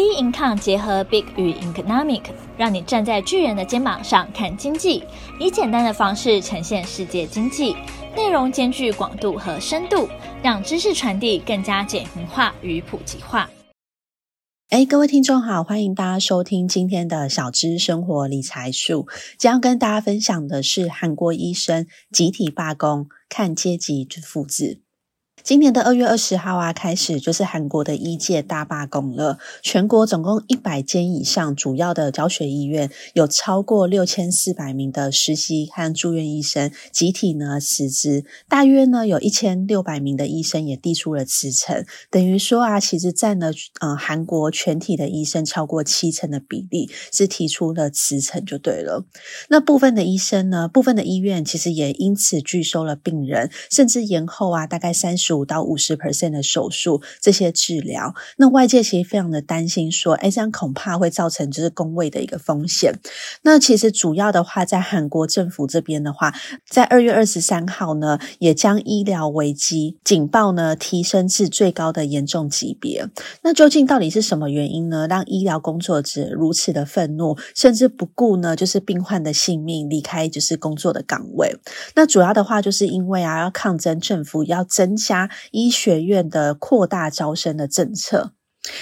B Income 结合 Big 与 Economic，让你站在巨人的肩膀上看经济，以简单的方式呈现世界经济，内容兼具广度和深度，让知识传递更加简明化与普及化。哎，各位听众好，欢迎大家收听今天的小资生活理财树。将要跟大家分享的是韩国医生集体罢工，看阶级之父子。今年的二月二十号啊，开始就是韩国的医界大罢工了。全国总共一百间以上主要的教学医院，有超过六千四百名的实习和住院医生集体呢辞职，大约呢有一千六百名的医生也递出了辞呈。等于说啊，其实占了呃韩国全体的医生超过七成的比例是提出了辞呈就对了。那部分的医生呢，部分的医院其实也因此拒收了病人，甚至延后啊大概三十。五到五十 percent 的手术这些治疗，那外界其实非常的担心，说，哎，这样恐怕会造成就是工位的一个风险。那其实主要的话，在韩国政府这边的话，在二月二十三号呢，也将医疗危机警报呢提升至最高的严重级别。那究竟到底是什么原因呢，让医疗工作者如此的愤怒，甚至不顾呢就是病患的性命离开就是工作的岗位？那主要的话就是因为啊，要抗争政府要增加。医学院的扩大招生的政策，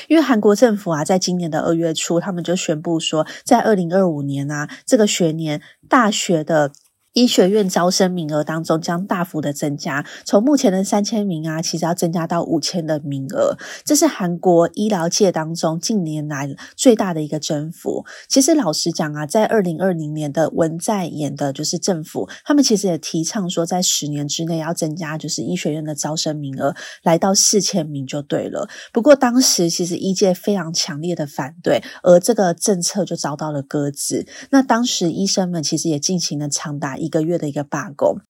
因为韩国政府啊，在今年的二月初，他们就宣布说，在二零二五年啊，这个学年大学的。医学院招生名额当中将大幅的增加，从目前的三千名啊，其实要增加到五千的名额。这是韩国医疗界当中近年来最大的一个增幅。其实老实讲啊，在二零二零年的文在寅的就是政府，他们其实也提倡说，在十年之内要增加就是医学院的招生名额，来到四千名就对了。不过当时其实医界非常强烈的反对，而这个政策就遭到了搁置。那当时医生们其实也进行了长达一。一个月的一个罢工。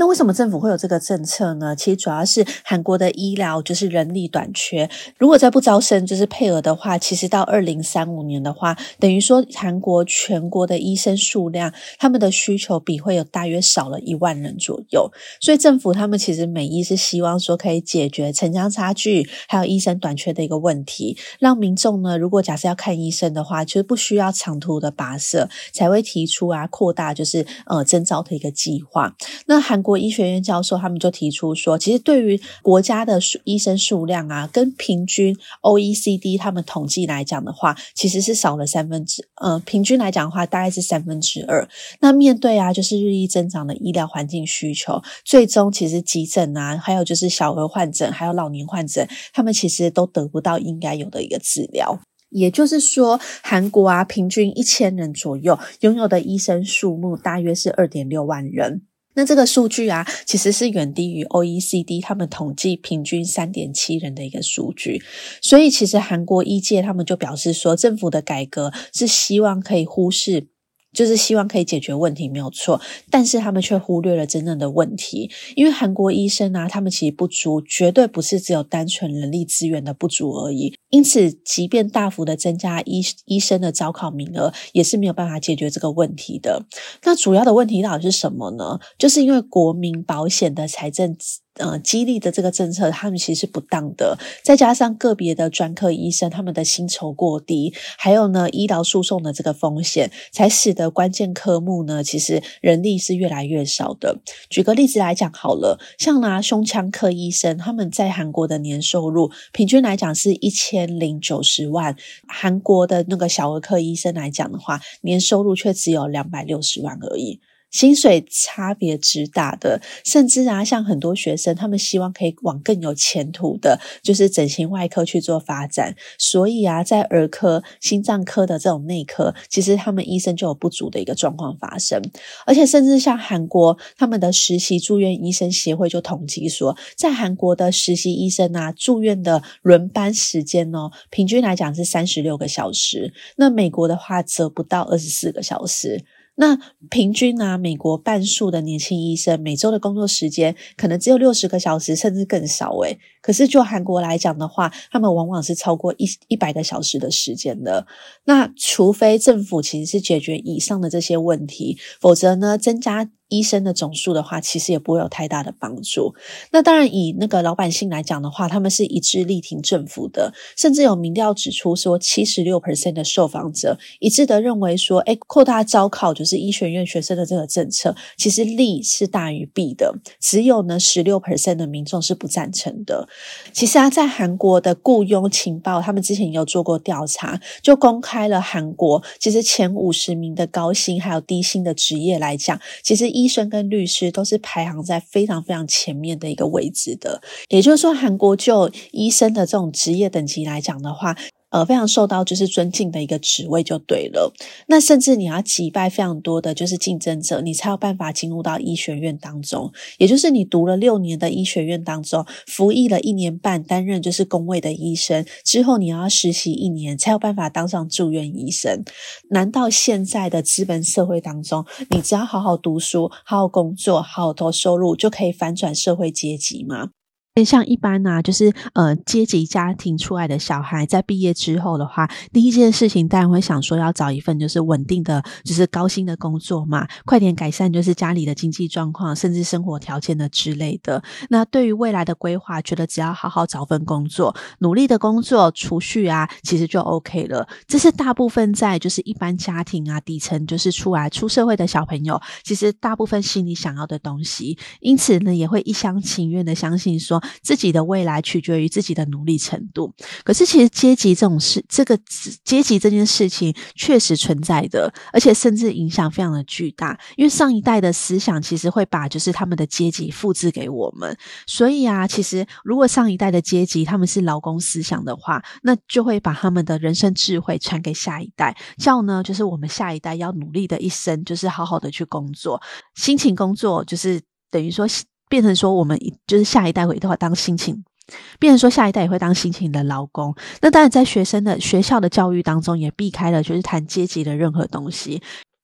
那为什么政府会有这个政策呢？其实主要是韩国的医疗就是人力短缺，如果再不招生就是配额的话，其实到二零三五年的话，等于说韩国全国的医生数量，他们的需求比会有大约少了一万人左右。所以政府他们其实美意是希望说可以解决城乡差距还有医生短缺的一个问题，让民众呢，如果假设要看医生的话，就是不需要长途的跋涉，才会提出啊扩大就是呃征招的一个计划。那韩国。国医学院教授他们就提出说，其实对于国家的数医生数量啊，跟平均 OECD 他们统计来讲的话，其实是少了三分之，呃，平均来讲的话大概是三分之二。那面对啊，就是日益增长的医疗环境需求，最终其实急诊啊，还有就是小儿患者，还有老年患者，他们其实都得不到应该有的一个治疗。也就是说，韩国啊，平均一千人左右拥有的医生数目大约是二点六万人。那这个数据啊，其实是远低于 OECD 他们统计平均三点七人的一个数据，所以其实韩国医界他们就表示说，政府的改革是希望可以忽视。就是希望可以解决问题，没有错，但是他们却忽略了真正的问题。因为韩国医生啊，他们其实不足，绝对不是只有单纯人力资源的不足而已。因此，即便大幅的增加医医生的招考名额，也是没有办法解决这个问题的。那主要的问题到底是什么呢？就是因为国民保险的财政。呃，激励的这个政策，他们其实是不当的。再加上个别的专科医生，他们的薪酬过低，还有呢，医疗诉讼的这个风险，才使得关键科目呢，其实人力是越来越少的。举个例子来讲好了，像拿胸腔科医生，他们在韩国的年收入平均来讲是一千零九十万，韩国的那个小儿科医生来讲的话，年收入却只有两百六十万而已。薪水差别之大的，甚至啊，像很多学生，他们希望可以往更有前途的，就是整形外科去做发展。所以啊，在儿科、心脏科的这种内科，其实他们医生就有不足的一个状况发生。而且，甚至像韩国他们的实习住院医生协会就统计说，在韩国的实习医生啊，住院的轮班时间哦，平均来讲是三十六个小时。那美国的话，则不到二十四个小时。那平均呢、美国半数的年轻医生每周的工作时间可能只有六十个小时，甚至更少诶。可是就韩国来讲的话，他们往往是超过一一百个小时的时间的。那除非政府其实是解决以上的这些问题，否则呢，增加医生的总数的话，其实也不会有太大的帮助。那当然，以那个老百姓来讲的话，他们是一致力挺政府的，甚至有民调指出说，七十六 percent 的受访者一致的认为说，诶，扩大招考就是医学院学生的这个政策，其实利是大于弊的。只有呢十六 percent 的民众是不赞成的。其实啊，在韩国的雇佣情报，他们之前有做过调查，就公开了韩国其实前五十名的高薪还有低薪的职业来讲，其实医生跟律师都是排行在非常非常前面的一个位置的。也就是说，韩国就医生的这种职业等级来讲的话，呃，非常受到就是尊敬的一个职位就对了。那甚至你要击败非常多的就是竞争者，你才有办法进入到医学院当中。也就是你读了六年的医学院当中，服役了一年半，担任就是工位的医生之后，你要实习一年，才有办法当上住院医生。难道现在的资本社会当中，你只要好好读书、好好工作、好好投收入，就可以反转社会阶级吗？像一般呢、啊，就是呃阶级家庭出来的小孩，在毕业之后的话，第一件事情当然会想说要找一份就是稳定的，就是高薪的工作嘛，快点改善就是家里的经济状况，甚至生活条件的之类的。那对于未来的规划，觉得只要好好找份工作，努力的工作，储蓄啊，其实就 OK 了。这是大部分在就是一般家庭啊底层就是出来出社会的小朋友，其实大部分心里想要的东西，因此呢，也会一厢情愿的相信说。自己的未来取决于自己的努力程度。可是，其实阶级这种事，这个阶级这件事情确实存在的，而且甚至影响非常的巨大。因为上一代的思想其实会把就是他们的阶级复制给我们，所以啊，其实如果上一代的阶级他们是劳工思想的话，那就会把他们的人生智慧传给下一代。叫呢，就是我们下一代要努力的一生，就是好好的去工作，辛勤工作，就是等于说。变成说，我们就是下一代会的话当辛勤，变成说下一代也会当辛勤的劳工。那当然，在学生的学校的教育当中，也避开了就是谈阶级的任何东西。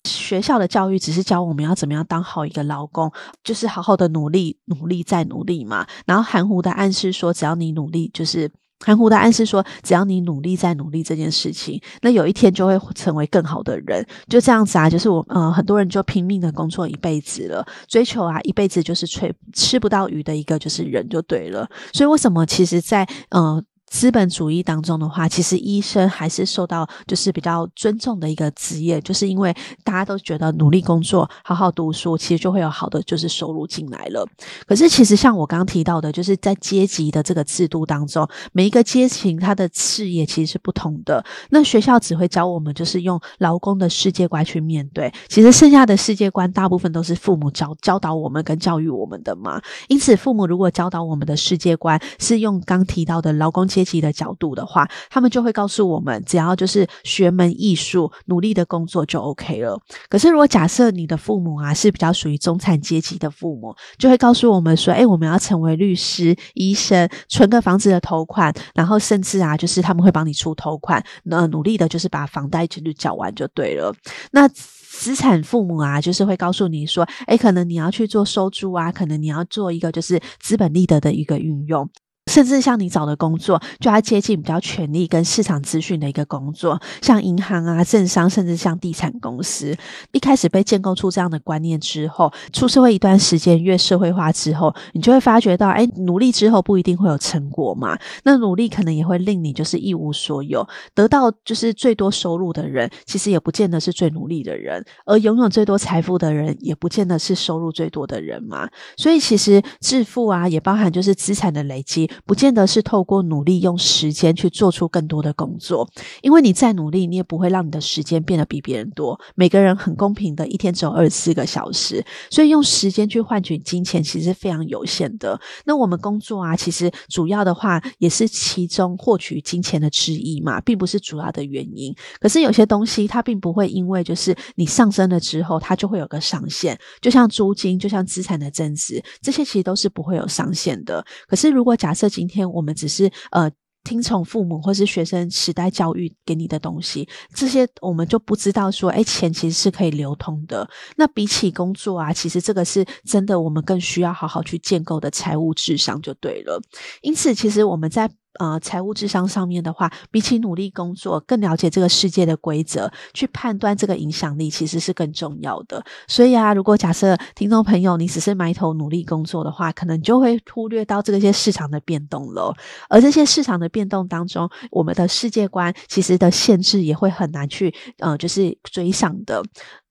学校的教育只是教我们要怎么样当好一个劳工，就是好好的努力，努力再努力嘛。然后含糊的暗示说，只要你努力，就是。含糊的暗示说，只要你努力再努力这件事情，那有一天就会成为更好的人。就这样子啊，就是我呃，很多人就拼命的工作一辈子了，追求啊一辈子就是吹吃不到鱼的一个就是人就对了。所以为什么其实在呃。资本主义当中的话，其实医生还是受到就是比较尊重的一个职业，就是因为大家都觉得努力工作、好好读书，其实就会有好的就是收入进来了。可是其实像我刚刚提到的，就是在阶级的这个制度当中，每一个阶层它的事业其实是不同的。那学校只会教我们就是用劳工的世界观去面对，其实剩下的世界观大部分都是父母教教导我们跟教育我们的嘛。因此，父母如果教导我们的世界观是用刚提到的劳工阶级的角度的话，他们就会告诉我们，只要就是学门艺术，努力的工作就 OK 了。可是，如果假设你的父母啊是比较属于中产阶级的父母，就会告诉我们说，哎，我们要成为律师、医生，存个房子的头款，然后甚至啊，就是他们会帮你出头款，那努力的就是把房贷全部缴完就对了。那资产父母啊，就是会告诉你说，哎，可能你要去做收租啊，可能你要做一个就是资本利得的一个运用。甚至像你找的工作，就要接近比较权力跟市场资讯的一个工作，像银行啊、政商，甚至像地产公司。一开始被建构出这样的观念之后，出社会一段时间，越社会化之后，你就会发觉到，哎，努力之后不一定会有成果嘛。那努力可能也会令你就是一无所有，得到就是最多收入的人，其实也不见得是最努力的人，而拥有最多财富的人，也不见得是收入最多的人嘛。所以其实致富啊，也包含就是资产的累积。不见得是透过努力用时间去做出更多的工作，因为你再努力，你也不会让你的时间变得比别人多。每个人很公平的，一天只有二十四个小时，所以用时间去换取金钱其实是非常有限的。那我们工作啊，其实主要的话也是其中获取金钱的之一嘛，并不是主要的原因。可是有些东西它并不会因为就是你上升了之后，它就会有个上限，就像租金，就像资产的增值，这些其实都是不会有上限的。可是如果假设今天我们只是呃听从父母或是学生时代教育给你的东西，这些我们就不知道说，哎，钱其实是可以流通的。那比起工作啊，其实这个是真的，我们更需要好好去建构的财务智商就对了。因此，其实我们在呃财务智商上面的话，比起努力工作，更了解这个世界的规则，去判断这个影响力其实是更重要的。所以啊，如果假设听众朋友你只是埋头努力工作的话，可能就会忽略到这个些市场的变动了。而这些市场的变动当中，我们的世界观其实的限制也会很难去呃，就是追上的。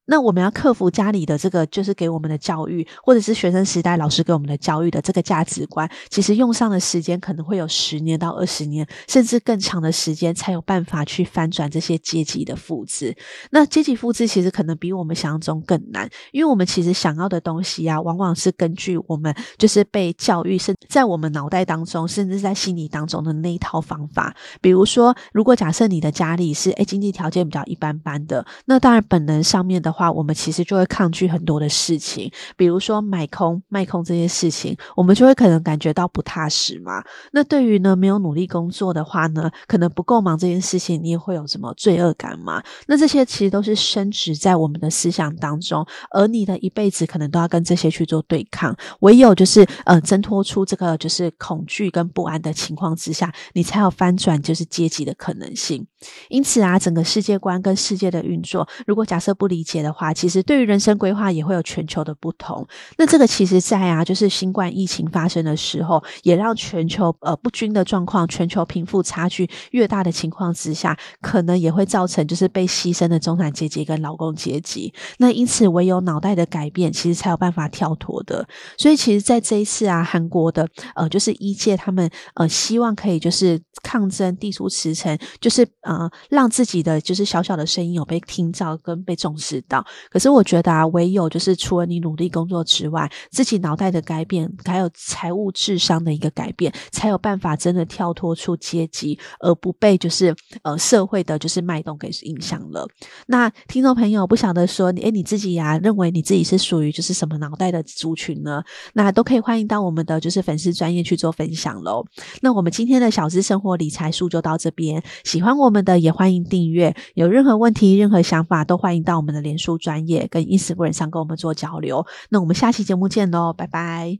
那我们要克服家里的这个，就是给我们的教育，或者是学生时代老师给我们的教育的这个价值观，其实用上的时间可能会有十年到二十年，甚至更长的时间，才有办法去翻转这些阶级的复制。那阶级复制其实可能比我们想象中更难，因为我们其实想要的东西啊，往往是根据我们就是被教育，甚至在我们脑袋当中，甚至在心理当中的那一套方法。比如说，如果假设你的家里是诶经济条件比较一般般的，那当然本能上面的。话我们其实就会抗拒很多的事情，比如说买空卖空这些事情，我们就会可能感觉到不踏实嘛。那对于呢没有努力工作的话呢，可能不够忙这件事情，你也会有什么罪恶感嘛？那这些其实都是深植在我们的思想当中，而你的一辈子可能都要跟这些去做对抗。唯有就是呃挣脱出这个就是恐惧跟不安的情况之下，你才有翻转就是阶级的可能性。因此啊，整个世界观跟世界的运作，如果假设不理解的话，其实对于人生规划也会有全球的不同。那这个其实，在啊，就是新冠疫情发生的时候，也让全球呃不均的状况，全球贫富差距越大的情况之下，可能也会造成就是被牺牲的中产阶级跟劳工阶级。那因此，唯有脑袋的改变，其实才有办法跳脱的。所以，其实，在这一次啊，韩国的呃，就是一届他们呃，希望可以就是抗争，递出辞呈，就是呃，让自己的就是小小的声音有被听到跟被重视到。可是我觉得啊，唯有就是除了你努力工作之外，自己脑袋的改变，还有财务智商的一个改变，才有办法真的跳脱出阶级，而不被就是呃社会的就是脉动给影响了。那听众朋友不晓得说你，诶，你自己呀、啊，认为你自己是属于就是什么脑袋的族群呢？那都可以欢迎到我们的就是粉丝专业去做分享喽。那我们今天的小资生活理财术就到这边，喜欢我们的也欢迎订阅，有任何问题、任何想法都欢迎到我们的连书专业跟 Instagram 上跟我们做交流，那我们下期节目见喽，拜拜。